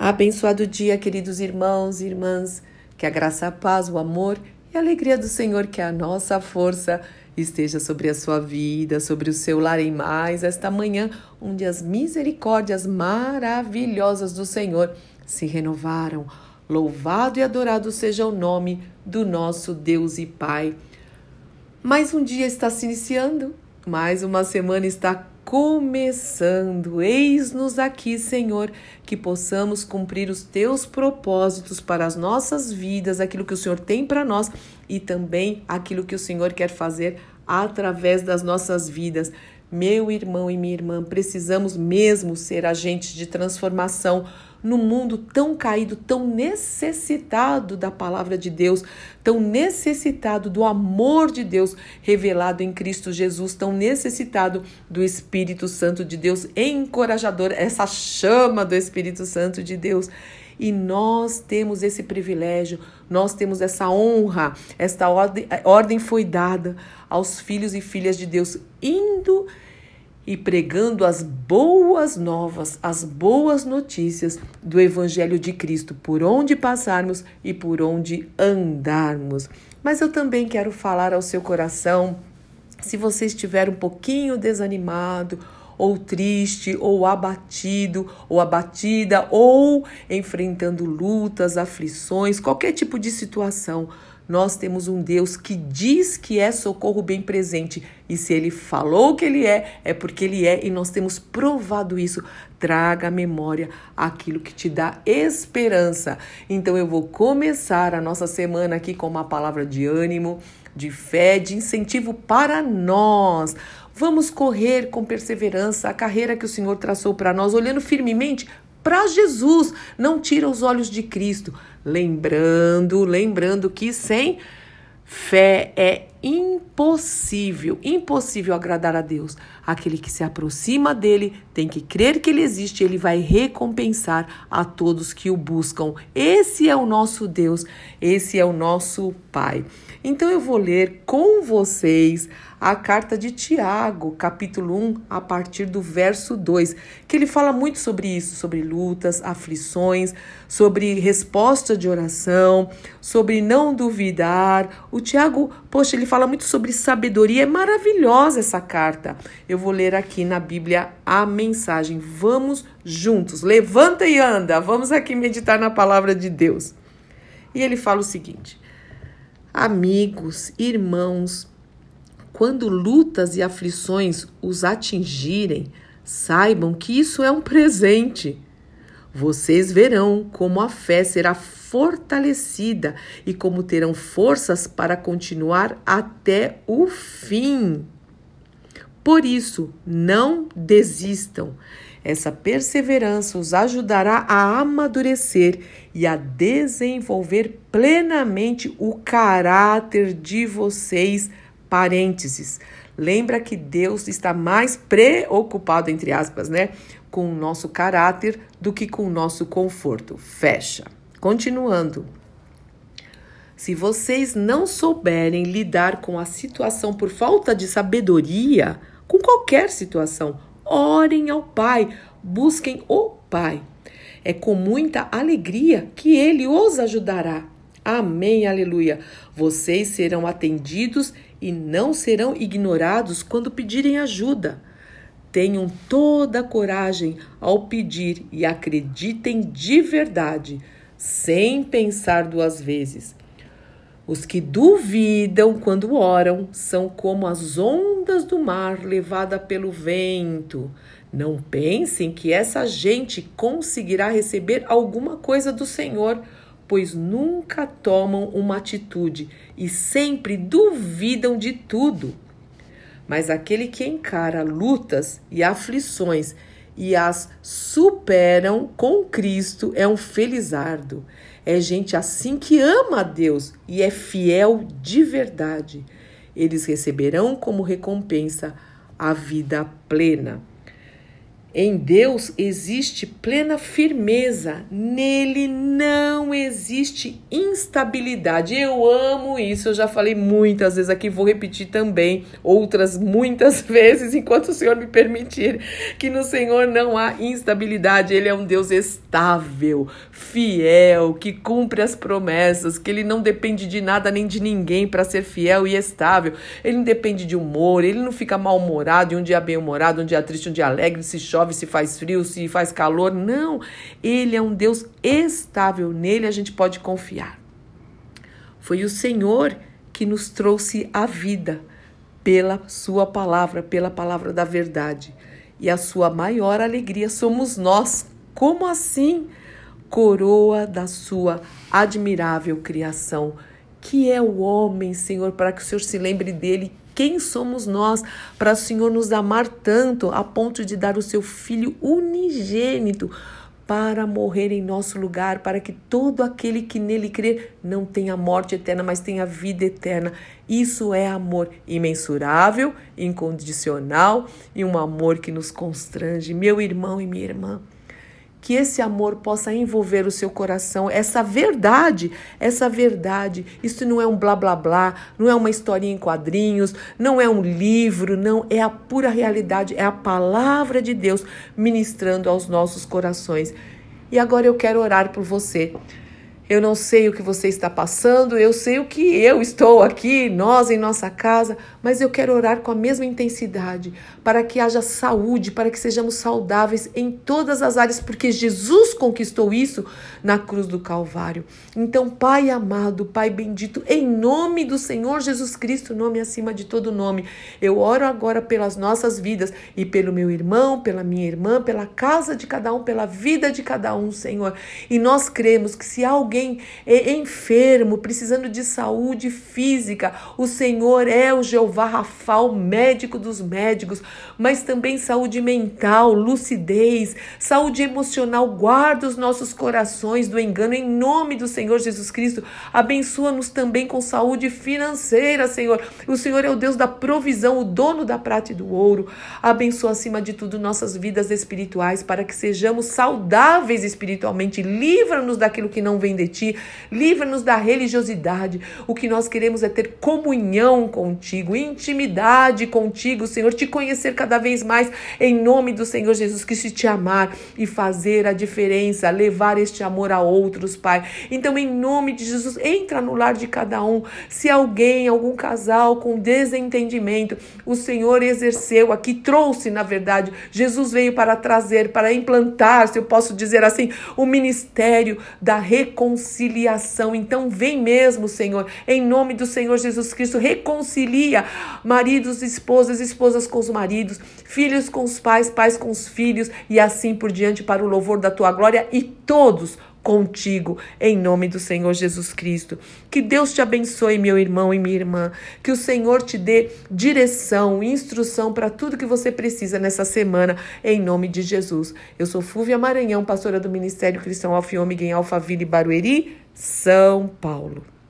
Abençoado dia, queridos irmãos e irmãs. Que a graça, a paz, o amor e a alegria do Senhor, que a nossa força esteja sobre a sua vida, sobre o seu lar em mais esta manhã, onde as misericórdias maravilhosas do Senhor se renovaram. Louvado e adorado seja o nome do nosso Deus e Pai. Mais um dia está se iniciando, mais uma semana está começando. Eis-nos aqui, Senhor, que possamos cumprir os teus propósitos para as nossas vidas, aquilo que o Senhor tem para nós e também aquilo que o Senhor quer fazer através das nossas vidas. Meu irmão e minha irmã, precisamos mesmo ser agentes de transformação no mundo tão caído, tão necessitado da palavra de Deus, tão necessitado do amor de Deus revelado em Cristo Jesus, tão necessitado do Espírito Santo de Deus, encorajador, essa chama do Espírito Santo de Deus. E nós temos esse privilégio, nós temos essa honra, esta ordem, ordem foi dada aos filhos e filhas de Deus, indo pregando as boas novas, as boas notícias do Evangelho de Cristo, por onde passarmos e por onde andarmos. Mas eu também quero falar ao seu coração, se você estiver um pouquinho desanimado, ou triste, ou abatido, ou abatida, ou enfrentando lutas, aflições, qualquer tipo de situação, nós temos um Deus que diz que é socorro bem presente. E se ele falou que ele é, é porque ele é, e nós temos provado isso. Traga à memória aquilo que te dá esperança. Então eu vou começar a nossa semana aqui com uma palavra de ânimo, de fé, de incentivo para nós. Vamos correr com perseverança a carreira que o Senhor traçou para nós, olhando firmemente para Jesus. Não tira os olhos de Cristo. Lembrando, lembrando que sem fé é impossível, impossível agradar a Deus. Aquele que se aproxima dele tem que crer que ele existe, ele vai recompensar a todos que o buscam. Esse é o nosso Deus, esse é o nosso Pai. Então eu vou ler com vocês a carta de Tiago, capítulo 1, a partir do verso 2, que ele fala muito sobre isso, sobre lutas, aflições, sobre resposta de oração, sobre não duvidar. O Tiago, poxa, ele fala muito sobre sabedoria, é maravilhosa essa carta. Eu vou ler aqui na Bíblia a mensagem. Vamos juntos, levanta e anda, vamos aqui meditar na palavra de Deus. E ele fala o seguinte: Amigos, irmãos, quando lutas e aflições os atingirem, saibam que isso é um presente. Vocês verão como a fé será fortalecida e como terão forças para continuar até o fim. Por isso, não desistam. Essa perseverança os ajudará a amadurecer e a desenvolver plenamente o caráter de vocês Parênteses. Lembra que Deus está mais preocupado, entre aspas, né, com o nosso caráter do que com o nosso conforto. Fecha. Continuando. Se vocês não souberem lidar com a situação por falta de sabedoria, com qualquer situação, orem ao Pai, busquem o Pai. É com muita alegria que ele os ajudará. Amém, aleluia. Vocês serão atendidos e não serão ignorados quando pedirem ajuda. Tenham toda a coragem ao pedir e acreditem de verdade, sem pensar duas vezes. Os que duvidam quando oram são como as ondas do mar levada pelo vento. Não pensem que essa gente conseguirá receber alguma coisa do Senhor pois nunca tomam uma atitude e sempre duvidam de tudo. Mas aquele que encara lutas e aflições e as superam com Cristo é um felizardo. É gente assim que ama a Deus e é fiel de verdade. Eles receberão como recompensa a vida plena. Em Deus existe plena firmeza, nele não existe instabilidade. Eu amo isso, eu já falei muitas vezes aqui, vou repetir também, outras muitas vezes, enquanto o Senhor me permitir, que no Senhor não há instabilidade, ele é um Deus estável, fiel, que cumpre as promessas, que ele não depende de nada nem de ninguém para ser fiel e estável. Ele não depende de humor, ele não fica mal-humorado, um dia bem-humorado, um dia triste, um dia alegre, se chove chove, se faz frio, se faz calor. Não. Ele é um Deus estável. Nele a gente pode confiar. Foi o Senhor que nos trouxe a vida pela Sua palavra, pela palavra da verdade. E a Sua maior alegria somos nós. Como assim? Coroa da Sua admirável criação. Que é o homem, Senhor, para que o Senhor se lembre dele quem somos nós para o Senhor nos amar tanto a ponto de dar o seu filho unigênito para morrer em nosso lugar, para que todo aquele que nele crê não tenha morte eterna, mas tenha vida eterna. Isso é amor imensurável, incondicional e um amor que nos constrange. Meu irmão e minha irmã que esse amor possa envolver o seu coração, essa verdade, essa verdade. Isso não é um blá blá blá, não é uma historinha em quadrinhos, não é um livro, não, é a pura realidade, é a palavra de Deus ministrando aos nossos corações. E agora eu quero orar por você. Eu não sei o que você está passando, eu sei o que eu estou aqui, nós em nossa casa, mas eu quero orar com a mesma intensidade, para que haja saúde, para que sejamos saudáveis em todas as áreas, porque Jesus conquistou isso na cruz do Calvário. Então, Pai amado, Pai bendito, em nome do Senhor Jesus Cristo, nome acima de todo nome, eu oro agora pelas nossas vidas e pelo meu irmão, pela minha irmã, pela casa de cada um, pela vida de cada um, Senhor. E nós cremos que se alguém é enfermo, precisando de saúde física, o Senhor é o Jeová Jeová Rafa, o médico dos médicos, mas também saúde mental, lucidez, saúde emocional. Guarda os nossos corações do engano em nome do Senhor Jesus Cristo. Abençoa-nos também com saúde financeira, Senhor. O Senhor é o Deus da provisão, o dono da prata e do ouro. Abençoa acima de tudo nossas vidas espirituais para que sejamos saudáveis espiritualmente. Livra-nos daquilo que não vem de ti. Livra-nos da religiosidade. O que nós queremos é ter comunhão contigo intimidade contigo, Senhor, te conhecer cada vez mais em nome do Senhor Jesus Cristo, te amar e fazer a diferença, levar este amor a outros, Pai. Então, em nome de Jesus, entra no lar de cada um. Se alguém, algum casal com desentendimento, o Senhor exerceu aqui, trouxe, na verdade, Jesus veio para trazer, para implantar, se eu posso dizer assim, o ministério da reconciliação. Então, vem mesmo, Senhor, em nome do Senhor Jesus Cristo, reconcilia maridos, esposas, esposas com os maridos, filhos com os pais, pais com os filhos e assim por diante para o louvor da tua glória e todos contigo, em nome do Senhor Jesus Cristo. Que Deus te abençoe, meu irmão e minha irmã. Que o Senhor te dê direção, instrução para tudo que você precisa nessa semana, em nome de Jesus. Eu sou Fúvia Maranhão, pastora do Ministério Cristão Alfiômega em Alphaville, Barueri, São Paulo.